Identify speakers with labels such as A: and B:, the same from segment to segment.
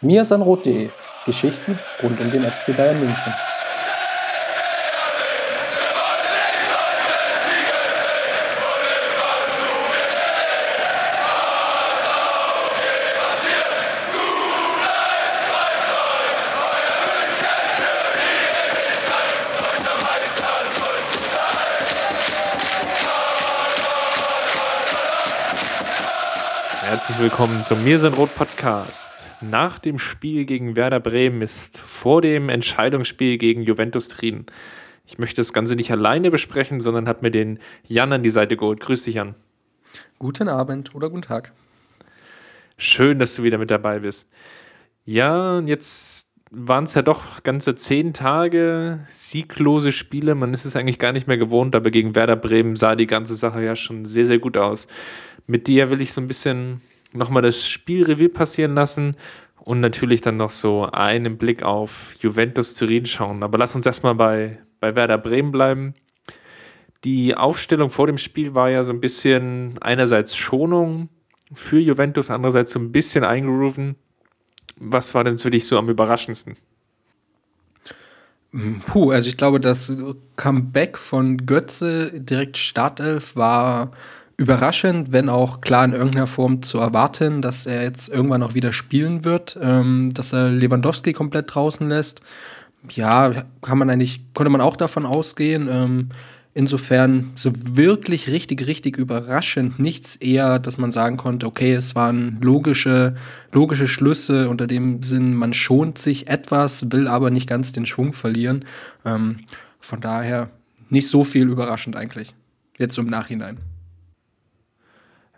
A: mirsanrot.de Geschichten rund um den FC Bayern München.
B: Herzlich willkommen zum Mir sind Rot Podcast. Nach dem Spiel gegen Werder Bremen ist vor dem Entscheidungsspiel gegen Juventus Turin. Ich möchte das Ganze nicht alleine besprechen, sondern habe mir den Jan an die Seite geholt. Grüß dich, Jan.
A: Guten Abend oder guten Tag.
B: Schön, dass du wieder mit dabei bist. Ja, jetzt waren es ja doch ganze zehn Tage sieglose Spiele. Man ist es eigentlich gar nicht mehr gewohnt, aber gegen Werder Bremen sah die ganze Sache ja schon sehr, sehr gut aus mit dir will ich so ein bisschen nochmal das Spielrevue passieren lassen und natürlich dann noch so einen Blick auf Juventus Turin schauen. Aber lass uns erstmal bei, bei Werder Bremen bleiben. Die Aufstellung vor dem Spiel war ja so ein bisschen einerseits Schonung für Juventus, andererseits so ein bisschen eingerufen. Was war denn für dich so am überraschendsten?
A: Puh, also ich glaube, das Comeback von Götze direkt Startelf war überraschend, wenn auch klar in irgendeiner Form zu erwarten, dass er jetzt irgendwann auch wieder spielen wird, ähm, dass er Lewandowski komplett draußen lässt. Ja, kann man eigentlich, konnte man auch davon ausgehen. Ähm, insofern so wirklich richtig, richtig überraschend nichts eher, dass man sagen konnte, okay, es waren logische, logische Schlüsse unter dem Sinn, man schont sich etwas, will aber nicht ganz den Schwung verlieren. Ähm, von daher nicht so viel überraschend eigentlich. Jetzt im Nachhinein.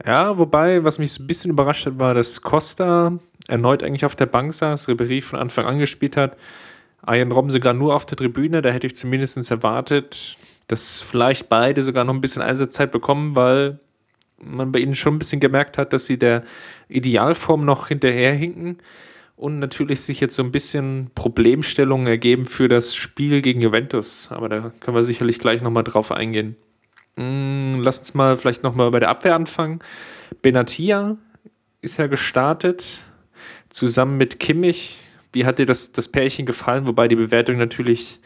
B: Ja, wobei, was mich so ein bisschen überrascht hat, war, dass Costa erneut eigentlich auf der Bank saß, Ribery von Anfang an gespielt hat, Ian Robben sogar nur auf der Tribüne. Da hätte ich zumindest erwartet, dass vielleicht beide sogar noch ein bisschen Einsatzzeit bekommen, weil man bei ihnen schon ein bisschen gemerkt hat, dass sie der Idealform noch hinterherhinken und natürlich sich jetzt so ein bisschen Problemstellungen ergeben für das Spiel gegen Juventus. Aber da können wir sicherlich gleich nochmal drauf eingehen. Mm, lass uns mal vielleicht nochmal bei der Abwehr anfangen. Benatia ist ja gestartet, zusammen mit Kimmich. Wie hat dir das, das Pärchen gefallen? Wobei die Bewertung natürlich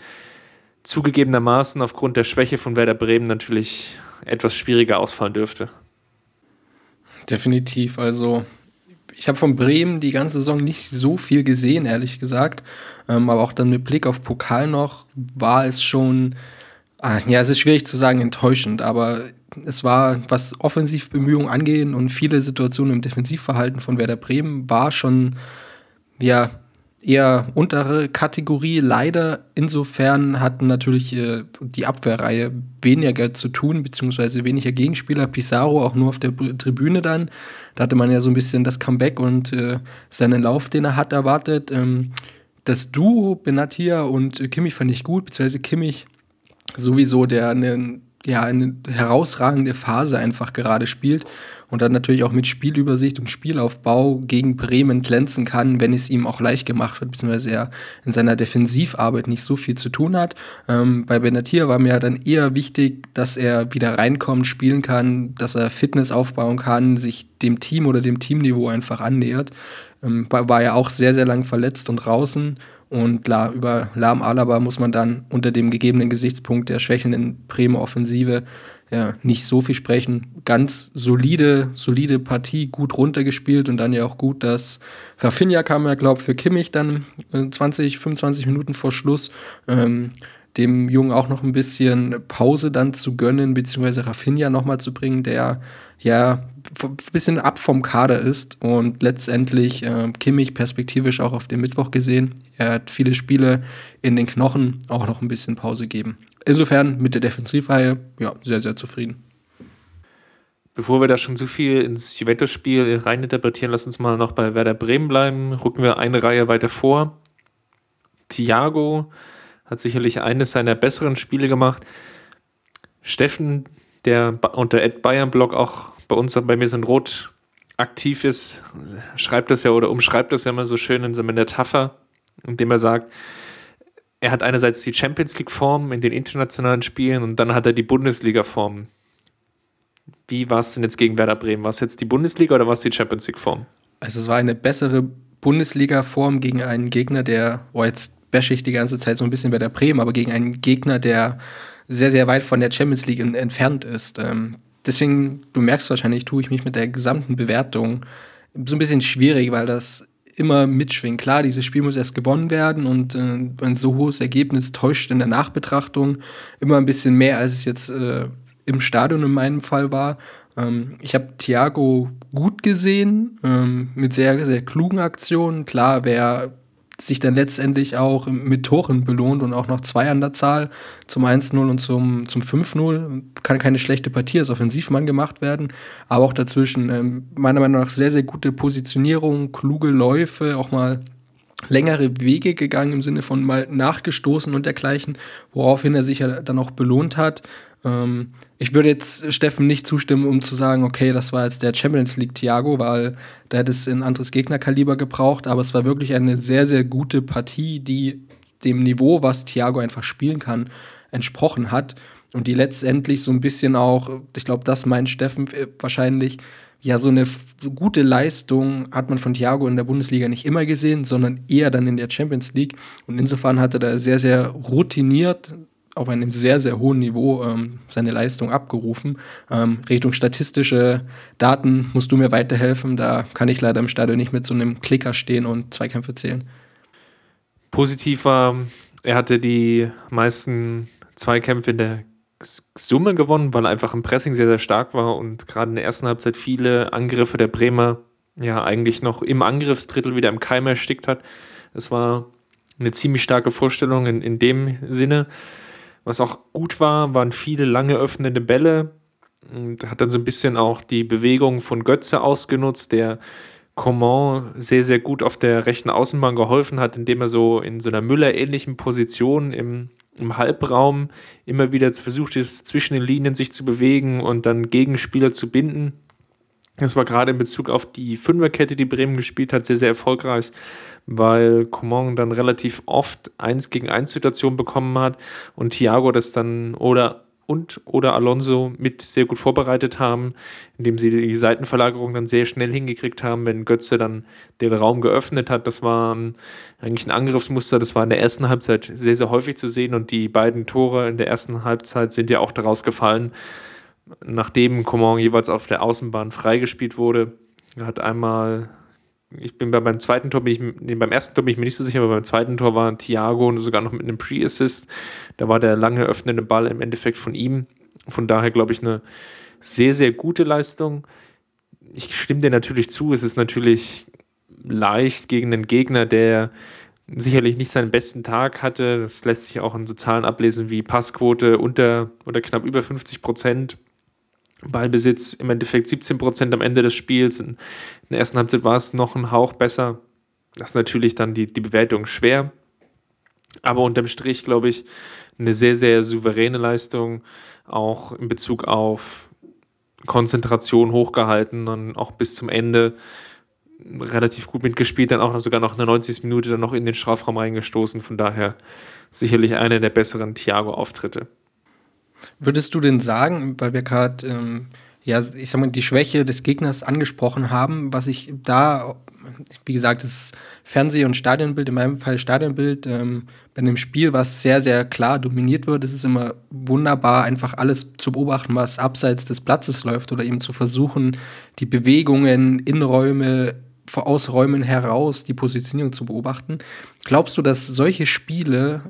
B: zugegebenermaßen aufgrund der Schwäche von Werder Bremen natürlich etwas schwieriger ausfallen dürfte.
A: Definitiv. Also ich habe von Bremen die ganze Saison nicht so viel gesehen, ehrlich gesagt. Ähm, aber auch dann mit Blick auf Pokal noch war es schon Ah, ja, es ist schwierig zu sagen enttäuschend, aber es war, was Offensivbemühungen angehen und viele Situationen im Defensivverhalten von Werder Bremen, war schon ja eher untere Kategorie. Leider insofern hatten natürlich äh, die Abwehrreihe weniger zu tun, beziehungsweise weniger Gegenspieler. Pizarro auch nur auf der Tribüne dann. Da hatte man ja so ein bisschen das Comeback und äh, seinen Lauf, den er hat, erwartet. Ähm, das Duo Benatia und Kimmich fand ich gut, beziehungsweise Kimmich sowieso, der eine, ja, eine herausragende Phase einfach gerade spielt und dann natürlich auch mit Spielübersicht und Spielaufbau gegen Bremen glänzen kann, wenn es ihm auch leicht gemacht wird, beziehungsweise er in seiner Defensivarbeit nicht so viel zu tun hat. Ähm, bei Benatir war mir dann eher wichtig, dass er wieder reinkommt, spielen kann, dass er Fitness aufbauen kann, sich dem Team oder dem Teamniveau einfach annähert. Ähm, war, ja auch sehr, sehr lang verletzt und draußen und klar, über Lahm Alaba muss man dann unter dem gegebenen Gesichtspunkt der schwächelnden Bremer Offensive ja, nicht so viel sprechen. Ganz solide, solide Partie, gut runtergespielt und dann ja auch gut, dass Rafinha kam ja, glaube ich, für Kimmich dann 20, äh, 25 Minuten vor Schluss. Ähm, dem Jungen auch noch ein bisschen Pause dann zu gönnen, beziehungsweise Rafinha nochmal zu bringen, der ja ein bisschen ab vom Kader ist und letztendlich äh, Kimmich perspektivisch auch auf den Mittwoch gesehen. Er hat viele Spiele in den Knochen, auch noch ein bisschen Pause geben. Insofern mit der Defensivreihe, ja, sehr, sehr zufrieden.
B: Bevor wir da schon zu viel ins Juventus-Spiel reininterpretieren, lass uns mal noch bei Werder Bremen bleiben. Rücken wir eine Reihe weiter vor. Thiago hat sicherlich eines seiner besseren Spiele gemacht. Steffen, der unter Ed Bayern Blog auch bei uns bei mir sind Rot aktiv ist, schreibt das ja oder umschreibt das ja immer so schön in seiner Metapher, indem er sagt, er hat einerseits die Champions League Form in den internationalen Spielen und dann hat er die Bundesliga Form. Wie war es denn jetzt gegen Werder Bremen? War es jetzt die Bundesliga oder war es die Champions League Form?
A: Also es war eine bessere Bundesliga-Form gegen einen Gegner, der, oh, jetzt bashe ich die ganze Zeit so ein bisschen bei der Bremen, aber gegen einen Gegner, der sehr, sehr weit von der Champions League entfernt ist. Ähm, deswegen, du merkst wahrscheinlich, tue ich mich mit der gesamten Bewertung so ein bisschen schwierig, weil das immer mitschwingt. Klar, dieses Spiel muss erst gewonnen werden und äh, ein so hohes Ergebnis täuscht in der Nachbetrachtung immer ein bisschen mehr, als es jetzt äh, im Stadion in meinem Fall war. Ähm, ich habe Thiago gut gesehen, ähm, mit sehr, sehr klugen Aktionen. Klar, wer sich dann letztendlich auch mit Toren belohnt und auch noch zwei an der Zahl zum 1-0 und zum, zum 5-0. Kann keine schlechte Partie als Offensivmann gemacht werden, aber auch dazwischen ähm, meiner Meinung nach sehr, sehr gute Positionierung, kluge Läufe, auch mal längere Wege gegangen im Sinne von mal nachgestoßen und dergleichen, woraufhin er sich ja dann auch belohnt hat. Ähm, ich würde jetzt Steffen nicht zustimmen, um zu sagen, okay, das war jetzt der Champions League Thiago, weil da hätte es ein anderes Gegnerkaliber gebraucht, aber es war wirklich eine sehr, sehr gute Partie, die dem Niveau, was Thiago einfach spielen kann, entsprochen hat und die letztendlich so ein bisschen auch, ich glaube, das meint Steffen wahrscheinlich, ja, so eine gute Leistung hat man von Thiago in der Bundesliga nicht immer gesehen, sondern eher dann in der Champions League. Und insofern hat er da sehr, sehr routiniert auf einem sehr, sehr hohen Niveau ähm, seine Leistung abgerufen. Ähm, Richtung statistische Daten musst du mir weiterhelfen. Da kann ich leider im Stadion nicht mit so einem Klicker stehen und Zweikämpfe zählen.
B: Positiv war, er hatte die meisten Zweikämpfe in der Summe gewonnen, weil er einfach im Pressing sehr, sehr stark war und gerade in der ersten Halbzeit viele Angriffe der Bremer ja eigentlich noch im Angriffsdrittel wieder im Keim erstickt hat. Es war eine ziemlich starke Vorstellung in, in dem Sinne. Was auch gut war, waren viele lange öffnende Bälle und hat dann so ein bisschen auch die Bewegung von Götze ausgenutzt, der Coman sehr, sehr gut auf der rechten Außenbahn geholfen hat, indem er so in so einer Müller-ähnlichen Position im, im Halbraum immer wieder versucht ist, zwischen den Linien sich zu bewegen und dann Gegenspieler zu binden. Das war gerade in Bezug auf die Fünferkette, die Bremen gespielt hat, sehr, sehr erfolgreich weil Coman dann relativ oft 1 gegen 1 Situationen bekommen hat und Thiago das dann oder und oder Alonso mit sehr gut vorbereitet haben, indem sie die Seitenverlagerung dann sehr schnell hingekriegt haben, wenn Götze dann den Raum geöffnet hat. Das war eigentlich ein Angriffsmuster, das war in der ersten Halbzeit sehr, sehr häufig zu sehen und die beiden Tore in der ersten Halbzeit sind ja auch daraus gefallen, nachdem Coman jeweils auf der Außenbahn freigespielt wurde. Er hat einmal ich bin bei beim zweiten Tor, bin ich, nee, beim ersten Tor bin ich mir nicht so sicher, aber beim zweiten Tor war Thiago und sogar noch mit einem Pre-Assist. Da war der lange öffnende Ball im Endeffekt von ihm. Von daher glaube ich eine sehr, sehr gute Leistung. Ich stimme dir natürlich zu, es ist natürlich leicht gegen einen Gegner, der sicherlich nicht seinen besten Tag hatte. Das lässt sich auch in so Zahlen ablesen wie Passquote unter oder knapp über 50 Prozent. Ballbesitz im Endeffekt 17 Prozent am Ende des Spiels. In der ersten Halbzeit war es noch ein Hauch besser. Das ist natürlich dann die, die Bewertung schwer. Aber unterm Strich, glaube ich, eine sehr, sehr souveräne Leistung, auch in Bezug auf Konzentration hochgehalten und auch bis zum Ende relativ gut mitgespielt, dann auch noch sogar noch eine 90. Minute dann noch in den Strafraum reingestoßen. Von daher sicherlich einer der besseren Thiago-Auftritte.
A: Würdest du denn sagen, weil wir gerade, ähm, ja, ich sag mal, die Schwäche des Gegners angesprochen haben, was ich da, wie gesagt, das Fernseh- und Stadionbild, in meinem Fall Stadionbild, ähm, bei einem Spiel, was sehr, sehr klar dominiert wird, ist es immer wunderbar, einfach alles zu beobachten, was abseits des Platzes läuft oder eben zu versuchen, die Bewegungen, Innenräume, aus Räumen heraus die Positionierung zu beobachten. Glaubst du, dass solche Spiele,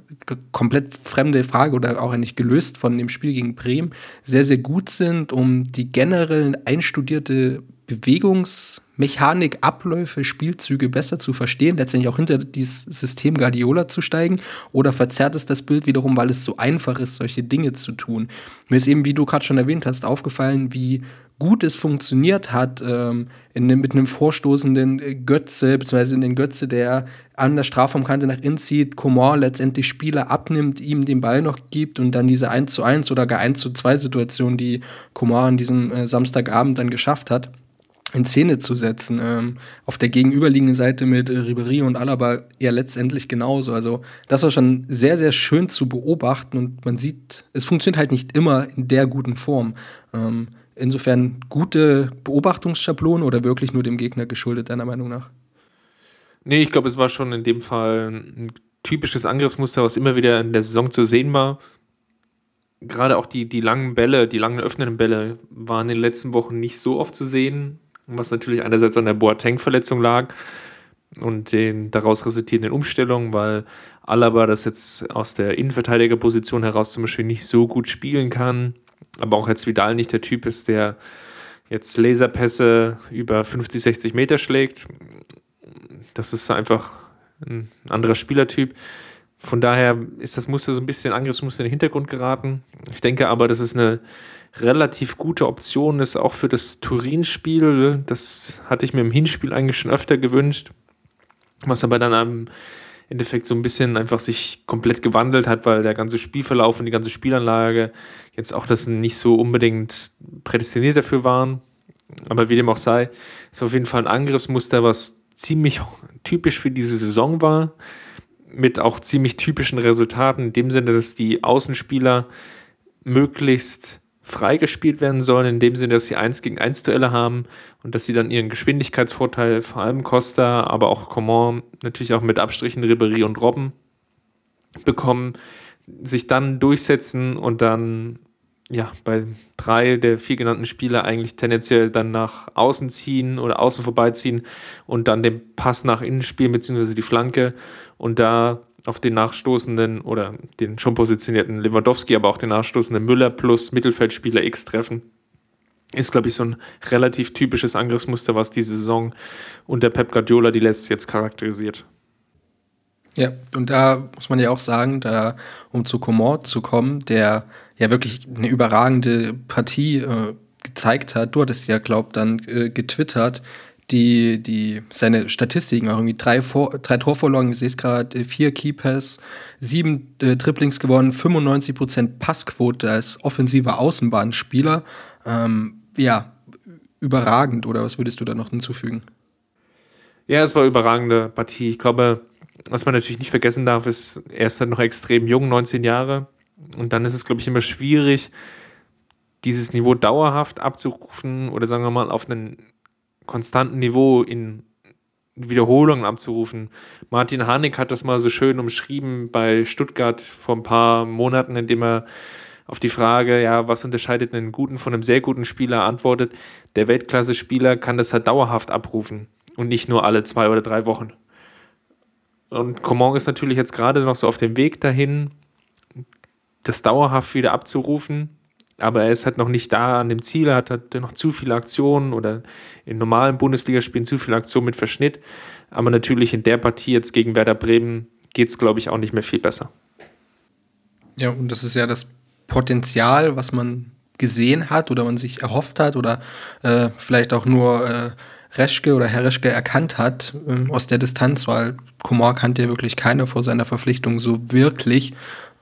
A: komplett fremde Frage oder auch eigentlich gelöst von dem Spiel gegen Bremen, sehr, sehr gut sind, um die generell einstudierte Bewegungsmechanik, Abläufe, Spielzüge besser zu verstehen, letztendlich auch hinter dieses System Guardiola zu steigen? Oder verzerrt es das Bild wiederum, weil es so einfach ist, solche Dinge zu tun? Mir ist eben, wie du gerade schon erwähnt hast, aufgefallen, wie gut es funktioniert hat, ähm, in, mit einem vorstoßenden Götze, beziehungsweise in den Götze, der an der Strafraumkante nach innen zieht, Coman letztendlich Spieler abnimmt, ihm den Ball noch gibt und dann diese 1 zu 1 oder gar 1 zu 2 Situation, die Coman an diesem äh, Samstagabend dann geschafft hat, in Szene zu setzen. Ähm, auf der gegenüberliegenden Seite mit äh, Ribery und Alaba ja letztendlich genauso. Also das war schon sehr, sehr schön zu beobachten und man sieht, es funktioniert halt nicht immer in der guten Form. Ähm, Insofern gute Beobachtungsschablonen oder wirklich nur dem Gegner geschuldet, deiner Meinung nach?
B: Nee, ich glaube, es war schon in dem Fall ein typisches Angriffsmuster, was immer wieder in der Saison zu sehen war. Gerade auch die, die langen Bälle, die langen öffnenden Bälle waren in den letzten Wochen nicht so oft zu sehen, was natürlich einerseits an der Boateng-Verletzung lag und den daraus resultierenden Umstellungen, weil Alaba das jetzt aus der Innenverteidigerposition heraus zum Beispiel nicht so gut spielen kann, aber auch jetzt Vidal nicht der Typ ist, der jetzt Laserpässe über 50, 60 Meter schlägt. Das ist einfach ein anderer Spielertyp. Von daher ist das Muster so ein bisschen Angriffsmuster in den Hintergrund geraten. Ich denke aber, dass es eine relativ gute Option ist, auch für das Turin-Spiel. Das hatte ich mir im Hinspiel eigentlich schon öfter gewünscht, was aber dann am Endeffekt so ein bisschen einfach sich komplett gewandelt hat, weil der ganze Spielverlauf und die ganze Spielanlage jetzt auch das nicht so unbedingt prädestiniert dafür waren. Aber wie dem auch sei, ist auf jeden Fall ein Angriffsmuster, was ziemlich typisch für diese Saison war, mit auch ziemlich typischen Resultaten, in dem Sinne, dass die Außenspieler möglichst freigespielt werden sollen, in dem Sinne, dass sie 1 gegen 1 Duelle haben und dass sie dann ihren Geschwindigkeitsvorteil, vor allem Costa, aber auch Coman, natürlich auch mit Abstrichen Ribéry und Robben bekommen, sich dann durchsetzen und dann ja, bei drei der vier genannten Spieler eigentlich tendenziell dann nach außen ziehen oder außen vorbeiziehen und dann den Pass nach innen spielen, beziehungsweise die Flanke. Und da auf den nachstoßenden oder den schon positionierten Lewandowski, aber auch den nachstoßenden Müller plus Mittelfeldspieler X treffen. Ist, glaube ich, so ein relativ typisches Angriffsmuster, was diese Saison unter Pep Guardiola die letzte jetzt charakterisiert.
A: Ja, und da muss man ja auch sagen, da, um zu Coman zu kommen, der ja wirklich eine überragende Partie äh, gezeigt hat. Du hattest ja, glaub, dann äh, getwittert, die, die, seine Statistiken auch irgendwie drei, Vor drei Torvorlagen, ich sehe es gerade, äh, vier Keepers, sieben äh, Triplings gewonnen, 95% Passquote als offensiver Außenbahnspieler. Ähm, ja, überragend, oder was würdest du da noch hinzufügen?
B: Ja, es war eine überragende Partie. Ich glaube, was man natürlich nicht vergessen darf, ist, er ist halt noch extrem jung, 19 Jahre. Und dann ist es, glaube ich, immer schwierig, dieses Niveau dauerhaft abzurufen oder sagen wir mal auf einen konstanten Niveau in Wiederholungen abzurufen. Martin Harnik hat das mal so schön umschrieben bei Stuttgart vor ein paar Monaten, indem er auf die Frage, ja, was unterscheidet einen guten von einem sehr guten Spieler, antwortet, der Weltklasse-Spieler kann das halt dauerhaft abrufen und nicht nur alle zwei oder drei Wochen. Und Coman ist natürlich jetzt gerade noch so auf dem Weg dahin, das dauerhaft wieder abzurufen. Aber er ist halt noch nicht da an dem Ziel, hat halt noch zu viele Aktionen oder in normalen Bundesligaspielen zu viele Aktionen mit Verschnitt. Aber natürlich in der Partie jetzt gegen Werder Bremen geht es, glaube ich, auch nicht mehr viel besser.
A: Ja, und das ist ja das Potenzial, was man gesehen hat oder man sich erhofft hat oder äh, vielleicht auch nur äh, Reschke oder Herr Reschke erkannt hat ähm, aus der Distanz, weil Komor kannte ja wirklich keiner vor seiner Verpflichtung so wirklich.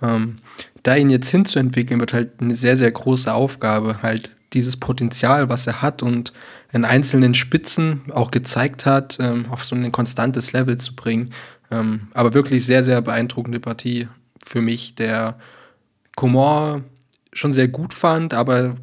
A: Ähm, da ihn jetzt hinzuentwickeln, wird halt eine sehr, sehr große Aufgabe, halt dieses Potenzial, was er hat und in einzelnen Spitzen auch gezeigt hat, ähm, auf so ein konstantes Level zu bringen. Ähm, aber wirklich sehr, sehr beeindruckende Partie für mich, der Comor schon sehr gut fand, aber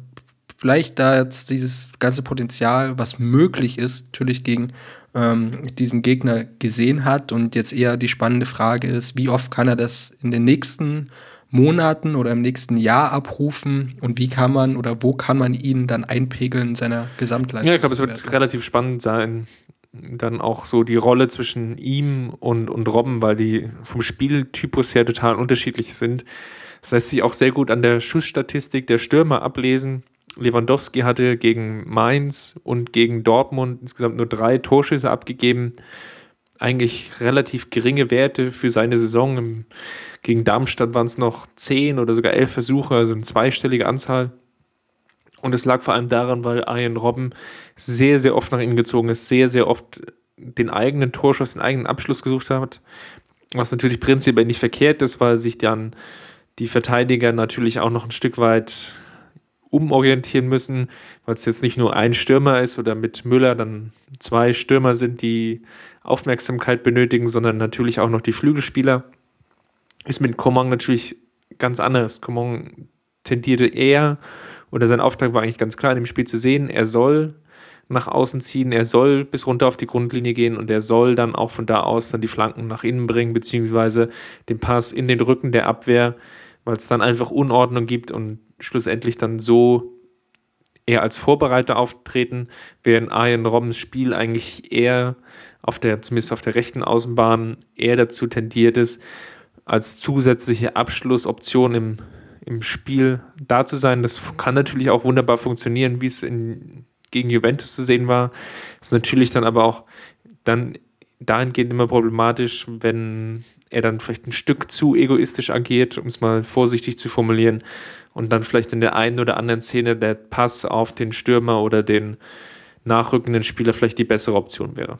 A: vielleicht da jetzt dieses ganze Potenzial, was möglich ist, natürlich gegen ähm, diesen Gegner gesehen hat. Und jetzt eher die spannende Frage ist, wie oft kann er das in den nächsten Monaten oder im nächsten Jahr abrufen und wie kann man oder wo kann man ihn dann einpegeln in seiner Gesamtleistung?
B: Ja, ich glaube, es wird relativ spannend sein, dann auch so die Rolle zwischen ihm und, und Robben, weil die vom Spieltypus her total unterschiedlich sind. Das lässt sich auch sehr gut an der Schussstatistik der Stürmer ablesen. Lewandowski hatte gegen Mainz und gegen Dortmund insgesamt nur drei Torschüsse abgegeben. Eigentlich relativ geringe Werte für seine Saison. Gegen Darmstadt waren es noch zehn oder sogar elf Versuche, also eine zweistellige Anzahl. Und es lag vor allem daran, weil Arjen Robben sehr, sehr oft nach ihm gezogen ist, sehr, sehr oft den eigenen Torschuss, den eigenen Abschluss gesucht hat. Was natürlich prinzipiell nicht verkehrt ist, weil sich dann die Verteidiger natürlich auch noch ein Stück weit umorientieren müssen, weil es jetzt nicht nur ein Stürmer ist oder mit Müller dann zwei Stürmer sind, die Aufmerksamkeit benötigen, sondern natürlich auch noch die Flügelspieler. Ist mit Coman natürlich ganz anders. Coman tendierte eher, oder sein Auftrag war eigentlich ganz klar in dem Spiel zu sehen, er soll nach außen ziehen, er soll bis runter auf die Grundlinie gehen und er soll dann auch von da aus dann die Flanken nach innen bringen, beziehungsweise den Pass in den Rücken der Abwehr, weil es dann einfach Unordnung gibt und schlussendlich dann so eher als Vorbereiter auftreten, während Arjen Robbens Spiel eigentlich eher auf der, zumindest auf der rechten Außenbahn, eher dazu tendiert ist, als zusätzliche Abschlussoption im, im Spiel da zu sein. Das kann natürlich auch wunderbar funktionieren, wie es in, gegen Juventus zu sehen war. Ist natürlich dann aber auch dann dahingehend immer problematisch, wenn er dann vielleicht ein Stück zu egoistisch agiert, um es mal vorsichtig zu formulieren, und dann vielleicht in der einen oder anderen Szene der Pass auf den Stürmer oder den nachrückenden Spieler vielleicht die bessere Option wäre.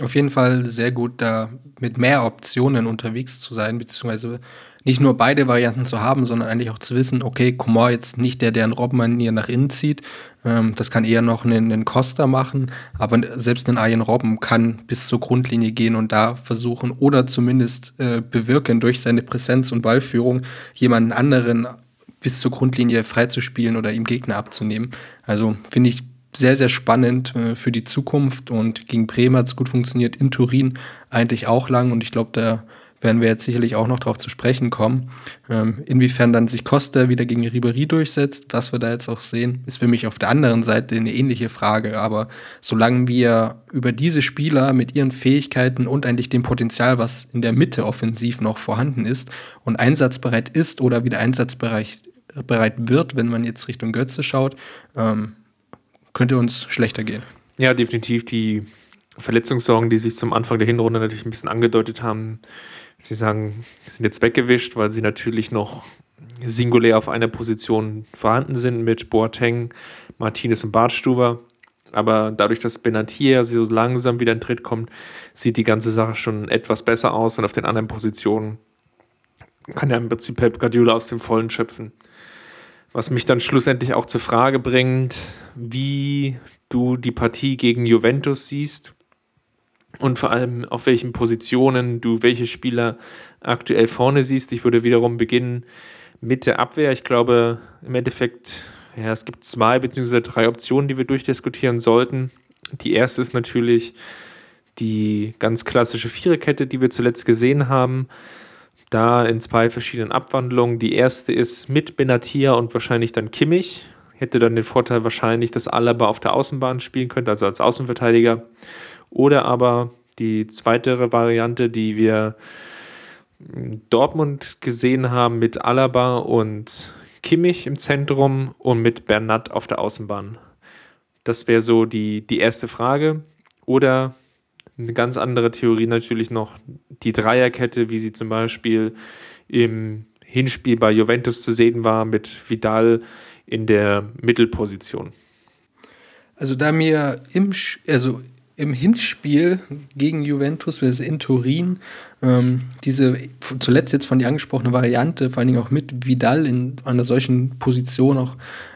A: Auf jeden Fall sehr gut, da mit mehr Optionen unterwegs zu sein, beziehungsweise nicht nur beide Varianten zu haben, sondern eigentlich auch zu wissen, okay, Komor jetzt nicht der, der einen Robben hier nach innen zieht. Ähm, das kann eher noch einen, einen Costa machen, aber selbst ein Arjen Robben kann bis zur Grundlinie gehen und da versuchen oder zumindest äh, bewirken durch seine Präsenz und Ballführung jemanden anderen bis zur Grundlinie freizuspielen oder ihm Gegner abzunehmen. Also finde ich sehr, sehr spannend äh, für die Zukunft und gegen Bremen hat es gut funktioniert, in Turin eigentlich auch lang und ich glaube, da werden wir jetzt sicherlich auch noch darauf zu sprechen kommen. Ähm, inwiefern dann sich Costa wieder gegen Ribery durchsetzt, was wir da jetzt auch sehen, ist für mich auf der anderen Seite eine ähnliche Frage. Aber solange wir über diese Spieler mit ihren Fähigkeiten und eigentlich dem Potenzial, was in der Mitte offensiv noch vorhanden ist und einsatzbereit ist oder wieder einsatzbereit bereit wird, wenn man jetzt Richtung Götze schaut, ähm, könnte uns schlechter gehen.
B: Ja, definitiv. Die Verletzungssorgen, die sich zum Anfang der Hinrunde natürlich ein bisschen angedeutet haben, Sie sagen, sind jetzt weggewischt, weil sie natürlich noch singulär auf einer Position vorhanden sind mit Boateng, Martinez und Bartstuber. Aber dadurch, dass Benatia so langsam wieder in Tritt kommt, sieht die ganze Sache schon etwas besser aus und auf den anderen Positionen kann ja im Prinzip Pep Guardiola aus dem Vollen schöpfen. Was mich dann schlussendlich auch zur Frage bringt, wie du die Partie gegen Juventus siehst und vor allem auf welchen Positionen du welche Spieler aktuell vorne siehst. Ich würde wiederum beginnen mit der Abwehr. Ich glaube, im Endeffekt, ja, es gibt zwei beziehungsweise drei Optionen, die wir durchdiskutieren sollten. Die erste ist natürlich die ganz klassische Viererkette, die wir zuletzt gesehen haben da in zwei verschiedenen Abwandlungen. Die erste ist mit Benatia und wahrscheinlich dann Kimmich. Hätte dann den Vorteil wahrscheinlich, dass Alaba auf der Außenbahn spielen könnte, also als Außenverteidiger. Oder aber die zweite Variante, die wir Dortmund gesehen haben mit Alaba und Kimmich im Zentrum und mit Bernat auf der Außenbahn. Das wäre so die, die erste Frage. Oder eine ganz andere Theorie natürlich noch die Dreierkette, wie sie zum Beispiel im Hinspiel bei Juventus zu sehen war, mit Vidal in der Mittelposition.
A: Also da mir im, also im Hinspiel gegen Juventus, also in Turin, ähm, diese zuletzt jetzt von dir angesprochene Variante, vor allen Dingen auch mit Vidal in einer solchen Position, auch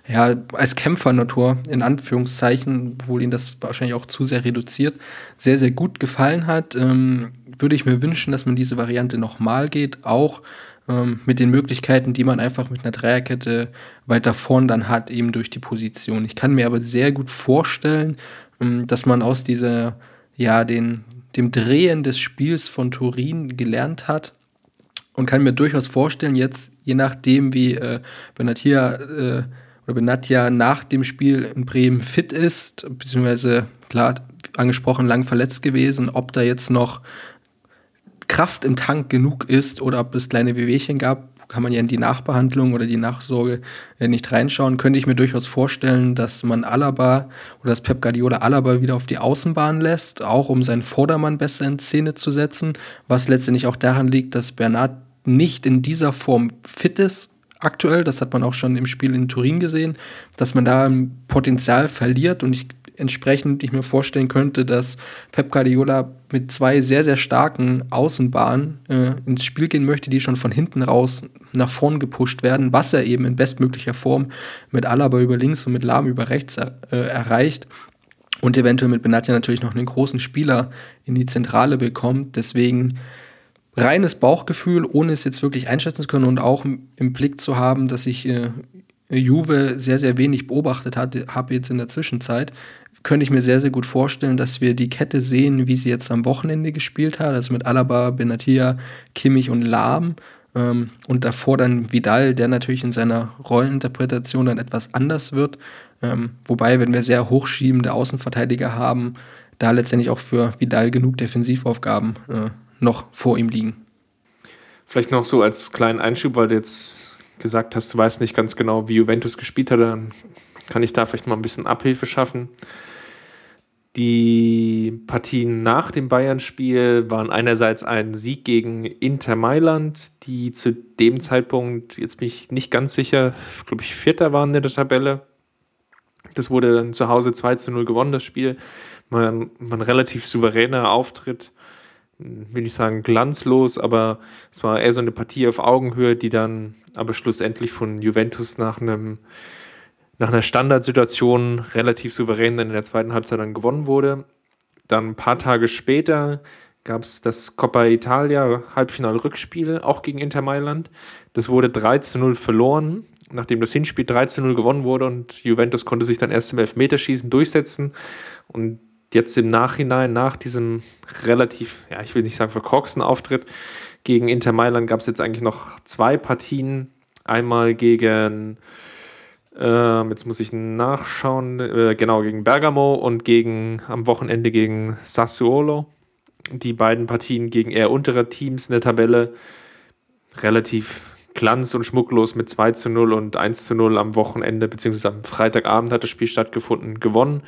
A: ja, als Kämpfernatur, in Anführungszeichen, obwohl ihn das wahrscheinlich auch zu sehr reduziert, sehr, sehr gut gefallen hat. Ähm, würde ich mir wünschen, dass man diese Variante nochmal geht, auch ähm, mit den Möglichkeiten, die man einfach mit einer Dreierkette weiter vorn dann hat, eben durch die Position. Ich kann mir aber sehr gut vorstellen, dass man aus dieser, ja, den, dem Drehen des Spiels von Turin gelernt hat. Und kann mir durchaus vorstellen, jetzt, je nachdem, wie äh, Benatia äh, oder Benatia nach dem Spiel in Bremen fit ist, beziehungsweise klar angesprochen lang verletzt gewesen, ob da jetzt noch Kraft im Tank genug ist oder ob es kleine Wehwehchen gab, kann man ja in die Nachbehandlung oder die Nachsorge äh, nicht reinschauen, könnte ich mir durchaus vorstellen, dass man Alaba oder dass Pep Guardiola Alaba wieder auf die Außenbahn lässt, auch um seinen Vordermann besser in Szene zu setzen, was letztendlich auch daran liegt, dass Bernard nicht in dieser Form fit ist aktuell, das hat man auch schon im Spiel in Turin gesehen, dass man da Potenzial verliert. Und ich entsprechend ich mir vorstellen könnte, dass Pep Guardiola mit zwei sehr, sehr starken Außenbahnen äh, ins Spiel gehen möchte, die schon von hinten raus nach vorn gepusht werden, was er eben in bestmöglicher Form mit Alaba über links und mit Lahm über rechts äh, erreicht und eventuell mit Benatia natürlich noch einen großen Spieler in die Zentrale bekommt. Deswegen reines Bauchgefühl, ohne es jetzt wirklich einschätzen zu können und auch im Blick zu haben, dass ich äh, Juve sehr, sehr wenig beobachtet habe jetzt in der Zwischenzeit, könnte ich mir sehr, sehr gut vorstellen, dass wir die Kette sehen, wie sie jetzt am Wochenende gespielt hat. Also mit Alaba, Benatia, Kimmich und Lahm. Ähm, und davor dann Vidal, der natürlich in seiner Rolleninterpretation dann etwas anders wird. Ähm, wobei, wenn wir sehr hochschiebende Außenverteidiger haben, da letztendlich auch für Vidal genug Defensivaufgaben äh, noch vor ihm liegen.
B: Vielleicht noch so als kleinen Einschub, weil du jetzt gesagt hast, du weißt nicht ganz genau, wie Juventus gespielt hat, dann kann ich da vielleicht mal ein bisschen Abhilfe schaffen. Die Partien nach dem Bayern-Spiel waren einerseits ein Sieg gegen Inter Mailand, die zu dem Zeitpunkt, jetzt bin ich nicht ganz sicher, glaube ich, Vierter waren in der Tabelle. Das wurde dann zu Hause 2 zu 0 gewonnen, das Spiel. Man, ein relativ souveräner Auftritt, will ich sagen glanzlos, aber es war eher so eine Partie auf Augenhöhe, die dann aber schlussendlich von Juventus nach einem nach einer Standardsituation relativ souverän dann in der zweiten Halbzeit dann gewonnen wurde. Dann ein paar Tage später gab es das Coppa Italia Halbfinal-Rückspiel, auch gegen Inter Mailand. Das wurde 3 zu 0 verloren, nachdem das Hinspiel 3 zu 0 gewonnen wurde und Juventus konnte sich dann erst im Elfmeterschießen durchsetzen. Und jetzt im Nachhinein, nach diesem relativ, ja, ich will nicht sagen verkorksten Auftritt gegen Inter Mailand, gab es jetzt eigentlich noch zwei Partien. Einmal gegen ähm, jetzt muss ich nachschauen. Äh, genau, gegen Bergamo und gegen am Wochenende gegen Sassuolo. Die beiden Partien gegen eher untere Teams in der Tabelle. Relativ glanz- und schmucklos mit 2 zu 0 und 1 zu 0 am Wochenende, beziehungsweise am Freitagabend hat das Spiel stattgefunden, gewonnen.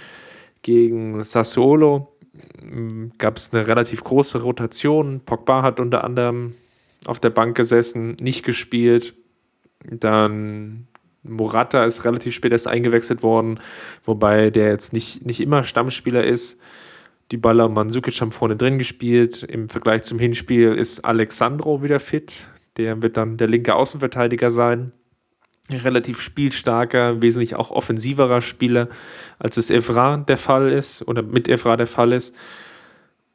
B: Gegen Sassuolo hm, gab es eine relativ große Rotation. Pogba hat unter anderem auf der Bank gesessen, nicht gespielt. Dann Morata ist relativ spät erst eingewechselt worden, wobei der jetzt nicht, nicht immer Stammspieler ist. Die Baller Mansukic haben vorne drin gespielt. Im Vergleich zum Hinspiel ist Alexandro wieder fit. Der wird dann der linke Außenverteidiger sein. Relativ spielstarker, wesentlich auch offensiverer Spieler, als es Evra der Fall ist oder mit Evra der Fall ist.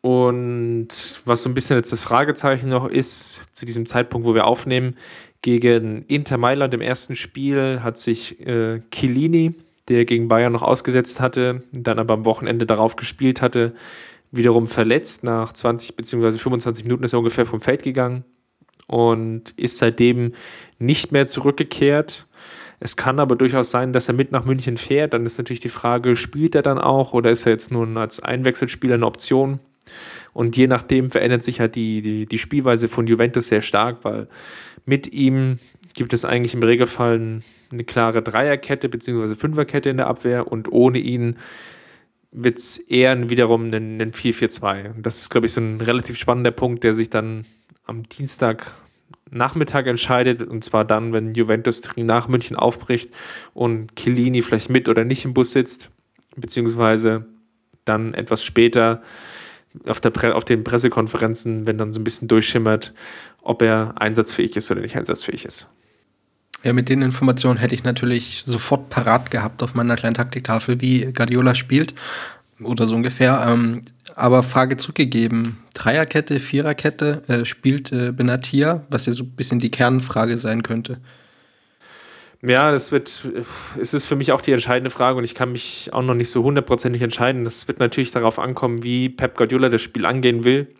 B: Und was so ein bisschen jetzt das Fragezeichen noch ist, zu diesem Zeitpunkt, wo wir aufnehmen, gegen Inter Mailand im ersten Spiel hat sich äh, Chiellini, der gegen Bayern noch ausgesetzt hatte, dann aber am Wochenende darauf gespielt hatte, wiederum verletzt. Nach 20 bzw. 25 Minuten ist er ungefähr vom Feld gegangen und ist seitdem nicht mehr zurückgekehrt. Es kann aber durchaus sein, dass er mit nach München fährt. Dann ist natürlich die Frage, spielt er dann auch oder ist er jetzt nun als Einwechselspieler eine Option? Und je nachdem verändert sich halt die, die, die Spielweise von Juventus sehr stark, weil mit ihm gibt es eigentlich im Regelfall eine klare Dreierkette bzw. Fünferkette in der Abwehr und ohne ihn wird es eher wiederum ein, ein 4-4-2. Das ist, glaube ich, so ein relativ spannender Punkt, der sich dann am Dienstag Nachmittag entscheidet, und zwar dann, wenn Juventus nach München aufbricht und Chiellini vielleicht mit oder nicht im Bus sitzt, beziehungsweise dann etwas später auf, der auf den Pressekonferenzen, wenn dann so ein bisschen durchschimmert, ob er einsatzfähig ist oder nicht einsatzfähig ist.
A: Ja, mit den Informationen hätte ich natürlich sofort parat gehabt auf meiner kleinen Taktiktafel, wie Guardiola spielt oder so ungefähr. Ähm, aber Frage zurückgegeben: Dreierkette, Viererkette äh, spielt äh, Benatia, was ja so ein bisschen die Kernfrage sein könnte.
B: Ja, das wird, es ist für mich auch die entscheidende Frage und ich kann mich auch noch nicht so hundertprozentig entscheiden. Das wird natürlich darauf ankommen, wie Pep Guardiola das Spiel angehen will,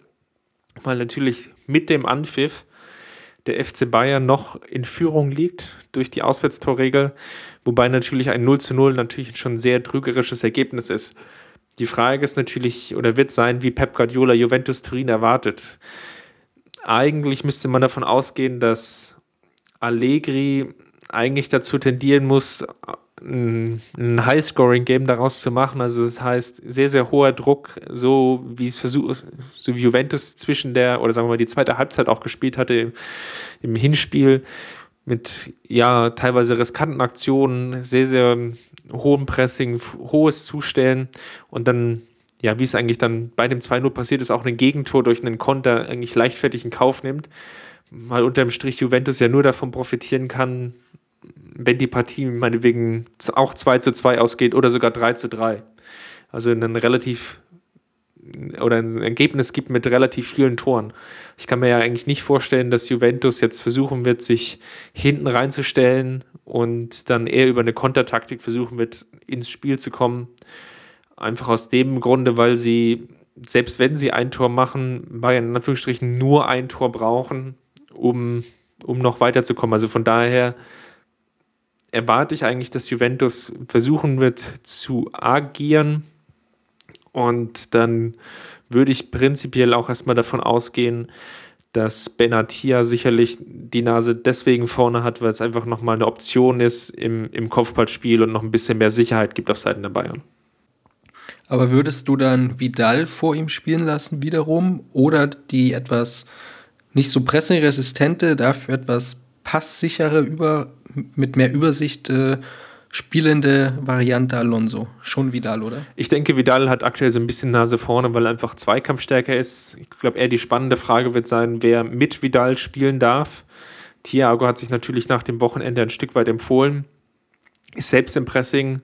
B: weil natürlich mit dem Anpfiff der FC Bayern noch in Führung liegt durch die Auswärtstorregel, wobei natürlich ein 0 zu 0 natürlich schon ein sehr trügerisches Ergebnis ist. Die Frage ist natürlich oder wird sein, wie Pep Guardiola Juventus Turin erwartet. Eigentlich müsste man davon ausgehen, dass Allegri eigentlich dazu tendieren muss, ein, High-Scoring-Game daraus zu machen. Also das heißt, sehr, sehr hoher Druck, so wie es versucht, so wie Juventus zwischen der, oder sagen wir mal, die zweite Halbzeit auch gespielt hatte im, Hinspiel mit ja teilweise riskanten Aktionen, sehr, sehr hohem Pressing, hohes Zustellen und dann, ja, wie es eigentlich dann bei dem 2-0 passiert ist, auch ein Gegentor durch einen Konter eigentlich leichtfertig in Kauf nimmt. Weil unterm Strich Juventus ja nur davon profitieren kann, wenn die Partie meinetwegen auch 2 zu 2 ausgeht oder sogar 3 zu 3. Also ein relativ oder ein Ergebnis gibt mit relativ vielen Toren. Ich kann mir ja eigentlich nicht vorstellen, dass Juventus jetzt versuchen wird, sich hinten reinzustellen und dann eher über eine Kontertaktik versuchen wird, ins Spiel zu kommen. Einfach aus dem Grunde, weil sie, selbst wenn sie ein Tor machen, in Anführungsstrichen nur ein Tor brauchen, um, um noch weiterzukommen. Also von daher erwarte ich eigentlich, dass Juventus versuchen wird zu agieren und dann würde ich prinzipiell auch erstmal davon ausgehen, dass Benatia sicherlich die Nase deswegen vorne hat, weil es einfach nochmal eine Option ist im, im Kopfballspiel und noch ein bisschen mehr Sicherheit gibt auf Seiten der Bayern.
A: Aber würdest du dann Vidal vor ihm spielen lassen wiederum oder die etwas nicht so presseresistente, dafür etwas passsichere, über, mit mehr Übersicht äh, spielende Variante Alonso. Schon Vidal, oder?
B: Ich denke, Vidal hat aktuell so ein bisschen Nase vorne, weil er einfach Zweikampfstärker ist. Ich glaube, eher die spannende Frage wird sein, wer mit Vidal spielen darf. Thiago hat sich natürlich nach dem Wochenende ein Stück weit empfohlen. Ist selbst im Pressing,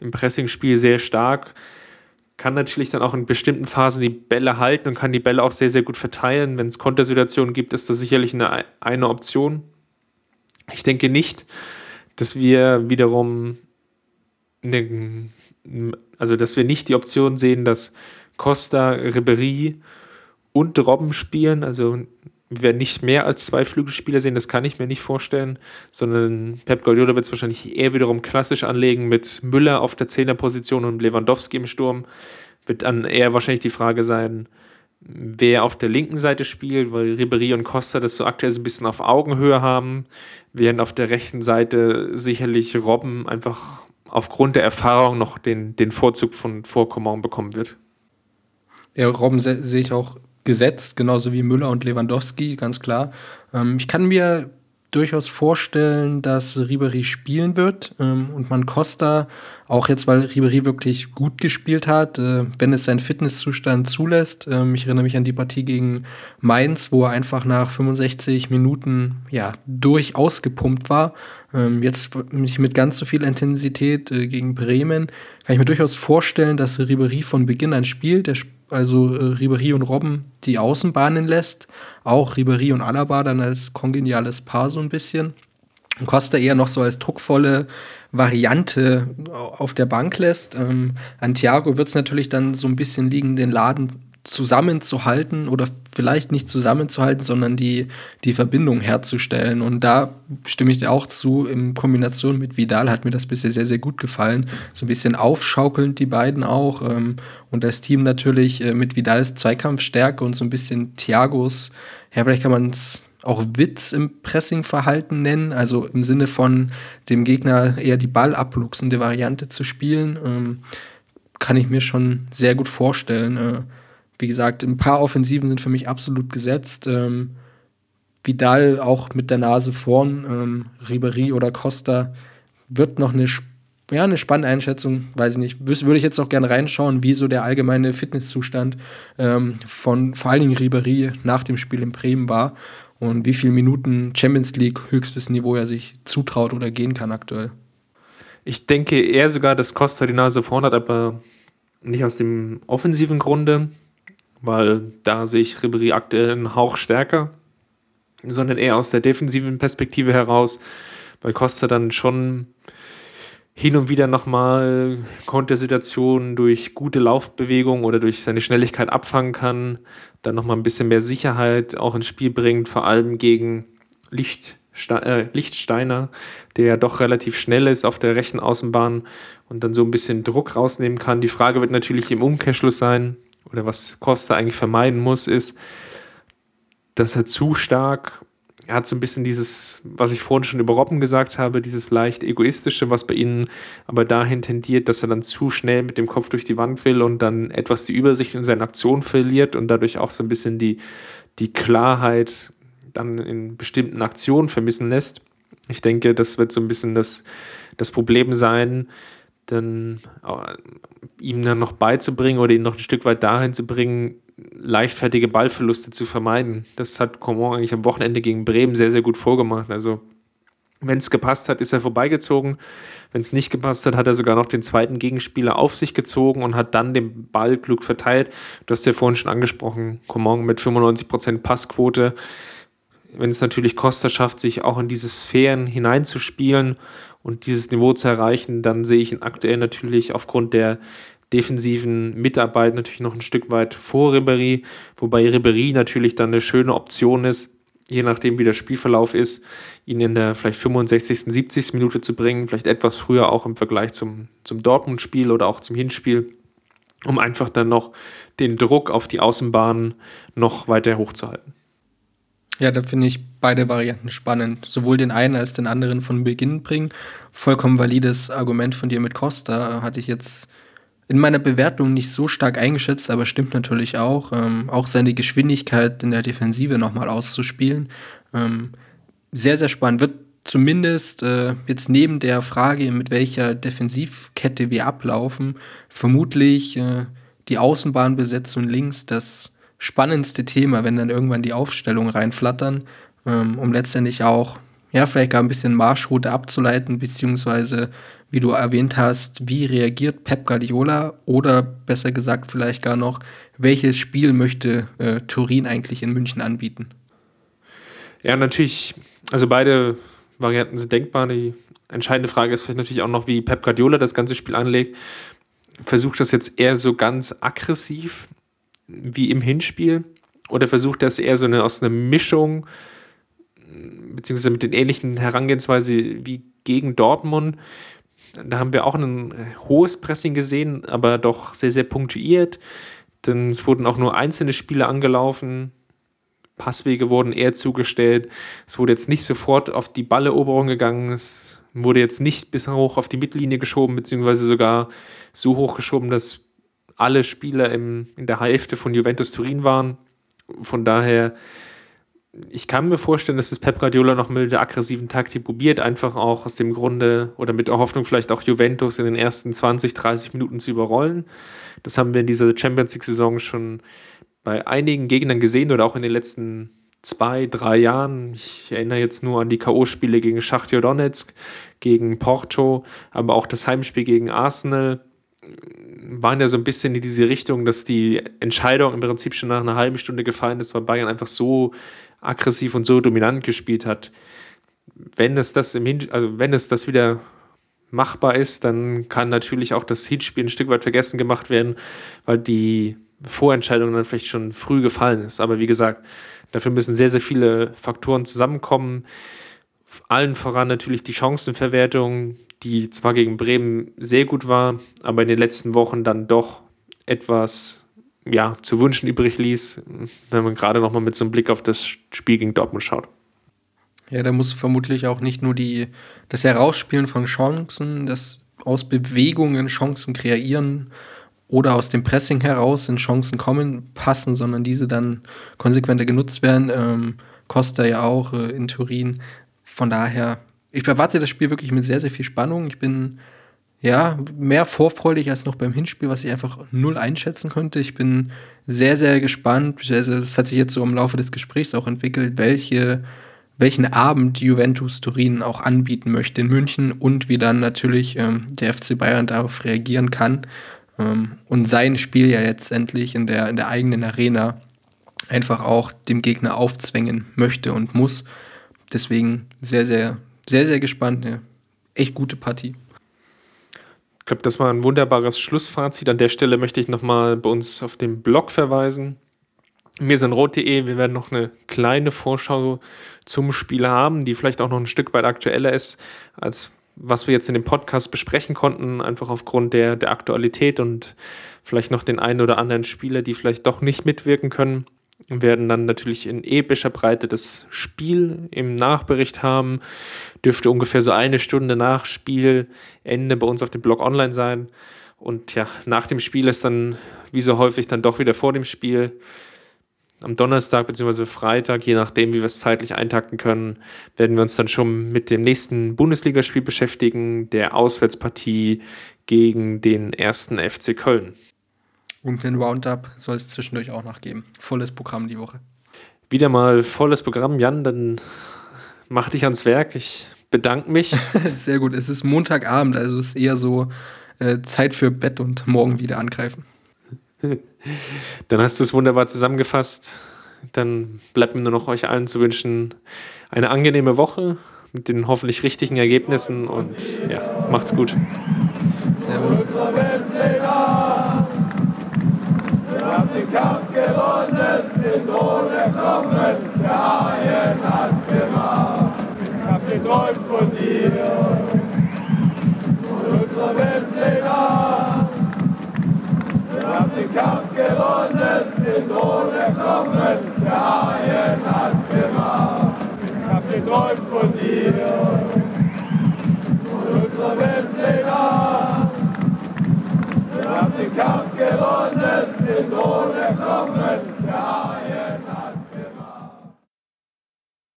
B: im Pressingspiel sehr stark. Kann natürlich dann auch in bestimmten Phasen die Bälle halten und kann die Bälle auch sehr, sehr gut verteilen. Wenn es Kontersituationen gibt, ist das sicherlich eine, eine Option. Ich denke nicht, dass wir wiederum eine, also dass wir nicht die Option sehen, dass Costa, Ribery und Robben spielen. Also wir werden nicht mehr als zwei Flügelspieler sehen, das kann ich mir nicht vorstellen, sondern Pep Guardiola wird es wahrscheinlich eher wiederum klassisch anlegen mit Müller auf der Zehnerposition und Lewandowski im Sturm. Wird dann eher wahrscheinlich die Frage sein, wer auf der linken Seite spielt, weil Ribery und Costa das so aktuell so ein bisschen auf Augenhöhe haben, während auf der rechten Seite sicherlich Robben einfach aufgrund der Erfahrung noch den, den Vorzug von Vorkommand bekommen wird.
A: Ja, Robben se sehe ich auch gesetzt, genauso wie Müller und Lewandowski, ganz klar. Ähm, ich kann mir durchaus vorstellen, dass Ribery spielen wird ähm, und man Costa, auch jetzt, weil Ribery wirklich gut gespielt hat, äh, wenn es seinen Fitnesszustand zulässt. Ähm, ich erinnere mich an die Partie gegen Mainz, wo er einfach nach 65 Minuten ja, durchaus gepumpt war. Ähm, jetzt nicht mit ganz so viel Intensität äh, gegen Bremen. Kann ich mir durchaus vorstellen, dass Ribery von Beginn an spielt. Der also äh, Ribery und Robben die Außenbahnen lässt. Auch Ribery und Alaba dann als kongeniales Paar so ein bisschen. Und Costa eher noch so als druckvolle Variante auf der Bank lässt. Ähm, an Thiago wird es natürlich dann so ein bisschen liegen, den Laden zusammenzuhalten oder vielleicht nicht zusammenzuhalten, sondern die, die Verbindung herzustellen. Und da stimme ich dir auch zu. In Kombination mit Vidal hat mir das bisher sehr, sehr gut gefallen. So ein bisschen aufschaukelnd die beiden auch. Ähm, und das Team natürlich äh, mit Vidals Zweikampfstärke und so ein bisschen Thiagos, ja, vielleicht kann man es auch Witz im Pressingverhalten nennen, also im Sinne von dem Gegner eher die ballabluchsende Variante zu spielen, ähm, kann ich mir schon sehr gut vorstellen. Äh, wie gesagt, ein paar Offensiven sind für mich absolut gesetzt. Ähm, Vidal auch mit der Nase vorn, ähm, Ribery oder Costa wird noch eine, ja, eine spannende Einschätzung, weiß ich nicht. Würde ich jetzt auch gerne reinschauen, wie so der allgemeine Fitnesszustand ähm, von vor allen Dingen Ribery nach dem Spiel in Bremen war und wie viele Minuten Champions League höchstes Niveau er sich zutraut oder gehen kann aktuell.
B: Ich denke eher sogar, dass Costa die Nase vorn hat, aber nicht aus dem offensiven Grunde, weil da sehe ich Ribéry aktuell einen Hauch stärker, sondern eher aus der defensiven Perspektive heraus, weil Costa dann schon hin und wieder nochmal Kontersituationen durch gute Laufbewegung oder durch seine Schnelligkeit abfangen kann, dann nochmal ein bisschen mehr Sicherheit auch ins Spiel bringt, vor allem gegen Lichtste äh, Lichtsteiner, der ja doch relativ schnell ist auf der rechten Außenbahn und dann so ein bisschen Druck rausnehmen kann. Die Frage wird natürlich im Umkehrschluss sein, oder was Costa eigentlich vermeiden muss, ist, dass er zu stark, er hat so ein bisschen dieses, was ich vorhin schon über Robben gesagt habe, dieses leicht egoistische, was bei ihnen aber dahin tendiert, dass er dann zu schnell mit dem Kopf durch die Wand will und dann etwas die Übersicht in seinen Aktionen verliert und dadurch auch so ein bisschen die, die Klarheit dann in bestimmten Aktionen vermissen lässt. Ich denke, das wird so ein bisschen das, das Problem sein, dann ihm dann noch beizubringen oder ihn noch ein Stück weit dahin zu bringen, leichtfertige Ballverluste zu vermeiden. Das hat Coman eigentlich am Wochenende gegen Bremen sehr, sehr gut vorgemacht. Also, wenn es gepasst hat, ist er vorbeigezogen. Wenn es nicht gepasst hat, hat er sogar noch den zweiten Gegenspieler auf sich gezogen und hat dann den Ball klug verteilt. Du hast ja vorhin schon angesprochen, Coman mit 95% Passquote. Wenn es natürlich Costa schafft, sich auch in diese Sphären hineinzuspielen und dieses Niveau zu erreichen, dann sehe ich ihn aktuell natürlich aufgrund der, defensiven Mitarbeit natürlich noch ein Stück weit vor Ribery, wobei Ribery natürlich dann eine schöne Option ist, je nachdem wie der Spielverlauf ist, ihn in der vielleicht 65., 70. Minute zu bringen, vielleicht etwas früher auch im Vergleich zum, zum Dortmund-Spiel oder auch zum Hinspiel, um einfach dann noch den Druck auf die Außenbahn noch weiter hochzuhalten.
A: Ja, da finde ich beide Varianten spannend. Sowohl den einen als den anderen von Beginn bringen. Vollkommen valides Argument von dir mit Costa. Hatte ich jetzt in meiner Bewertung nicht so stark eingeschätzt, aber stimmt natürlich auch. Ähm, auch seine Geschwindigkeit in der Defensive nochmal auszuspielen. Ähm, sehr, sehr spannend. Wird zumindest äh, jetzt neben der Frage, mit welcher Defensivkette wir ablaufen, vermutlich äh, die Außenbahnbesetzung links das spannendste Thema, wenn dann irgendwann die Aufstellungen reinflattern, ähm, um letztendlich auch, ja, vielleicht gar ein bisschen Marschroute abzuleiten, beziehungsweise, wie du erwähnt hast, wie reagiert Pep Guardiola oder besser gesagt vielleicht gar noch, welches Spiel möchte äh, Turin eigentlich in München anbieten?
B: Ja, natürlich, also beide Varianten sind denkbar. Die entscheidende Frage ist vielleicht natürlich auch noch, wie Pep Guardiola das ganze Spiel anlegt. Versucht das jetzt eher so ganz aggressiv wie im Hinspiel oder versucht das eher so eine aus einer Mischung beziehungsweise mit den ähnlichen Herangehensweise wie gegen Dortmund. Da haben wir auch ein hohes Pressing gesehen, aber doch sehr, sehr punktuiert. Denn es wurden auch nur einzelne Spiele angelaufen. Passwege wurden eher zugestellt. Es wurde jetzt nicht sofort auf die Balleroberung gegangen. Es wurde jetzt nicht bis hoch auf die Mittellinie geschoben, beziehungsweise sogar so hoch geschoben, dass alle Spieler im, in der Hälfte von Juventus Turin waren. Von daher, ich kann mir vorstellen, dass das Pep Guardiola noch mit der aggressiven Taktik probiert, einfach auch aus dem Grunde oder mit der Hoffnung, vielleicht auch Juventus in den ersten 20, 30 Minuten zu überrollen. Das haben wir in dieser Champions League-Saison schon bei einigen Gegnern gesehen oder auch in den letzten zwei, drei Jahren. Ich erinnere jetzt nur an die K.O.-Spiele gegen Schachtjo Donetsk, gegen Porto, aber auch das Heimspiel gegen Arsenal waren ja so ein bisschen in diese Richtung, dass die Entscheidung im Prinzip schon nach einer halben Stunde gefallen ist, weil Bayern einfach so aggressiv und so dominant gespielt hat. Wenn es das im Hin also wenn es das wieder machbar ist, dann kann natürlich auch das Hinspiel ein Stück weit vergessen gemacht werden, weil die Vorentscheidung dann vielleicht schon früh gefallen ist. Aber wie gesagt, dafür müssen sehr, sehr viele Faktoren zusammenkommen. Allen voran natürlich die Chancenverwertung, die zwar gegen Bremen sehr gut war, aber in den letzten Wochen dann doch etwas ja, zu wünschen übrig ließ, wenn man gerade nochmal mit so einem Blick auf das Spiel gegen Dortmund schaut.
A: Ja, da muss vermutlich auch nicht nur die, das Herausspielen von Chancen, das aus Bewegungen Chancen kreieren oder aus dem Pressing heraus in Chancen kommen, passen, sondern diese dann konsequenter genutzt werden. Ähm, Costa ja auch äh, in Turin. Von daher ich erwarte das Spiel wirklich mit sehr, sehr viel Spannung. Ich bin ja mehr vorfreudig als noch beim Hinspiel, was ich einfach null einschätzen könnte. Ich bin sehr, sehr gespannt. Das hat sich jetzt so im Laufe des Gesprächs auch entwickelt, welche, welchen Abend Juventus Turin auch anbieten möchte in München und wie dann natürlich ähm, der FC Bayern darauf reagieren kann ähm, und sein Spiel ja letztendlich in der, in der eigenen Arena einfach auch dem Gegner aufzwängen möchte und muss. Deswegen sehr, sehr sehr, sehr gespannt. Eine echt gute Partie.
B: Ich glaube, das war ein wunderbares Schlussfazit. An der Stelle möchte ich nochmal bei uns auf den Blog verweisen. Wir sind rot.de. Wir werden noch eine kleine Vorschau zum Spiel haben, die vielleicht auch noch ein Stück weit aktueller ist, als was wir jetzt in dem Podcast besprechen konnten, einfach aufgrund der, der Aktualität und vielleicht noch den einen oder anderen Spieler, die vielleicht doch nicht mitwirken können werden dann natürlich in epischer Breite das Spiel im Nachbericht haben. Dürfte ungefähr so eine Stunde nach Spielende bei uns auf dem Blog online sein. Und ja, nach dem Spiel ist dann, wie so häufig, dann doch wieder vor dem Spiel. Am Donnerstag bzw. Freitag, je nachdem, wie wir es zeitlich eintakten können, werden wir uns dann schon mit dem nächsten Bundesligaspiel beschäftigen, der Auswärtspartie gegen den ersten FC Köln.
A: Und einen Roundup soll es zwischendurch auch noch geben. Volles Programm die Woche.
B: Wieder mal volles Programm, Jan, dann mach dich ans Werk. Ich bedanke mich.
A: Sehr gut. Es ist Montagabend, also ist eher so äh, Zeit für Bett und morgen wieder angreifen.
B: Dann hast du es wunderbar zusammengefasst. Dann bleibt mir nur noch euch allen zu wünschen eine angenehme Woche mit den hoffentlich richtigen Ergebnissen und ja, macht's gut. Servus.
C: Kampf gewonnen, den Drohne kommen, der Haien hat's gemacht. Ich hab geträumt von dir, von unserer Weltpläne. Wir haben den Kampf gewonnen, den Drohne kommen, der Haien hat's gemacht. Ich hab geträumt von dir, von unserer Weltpläne. Wir haben den Kampf gewonnen, mit ohne Knochen der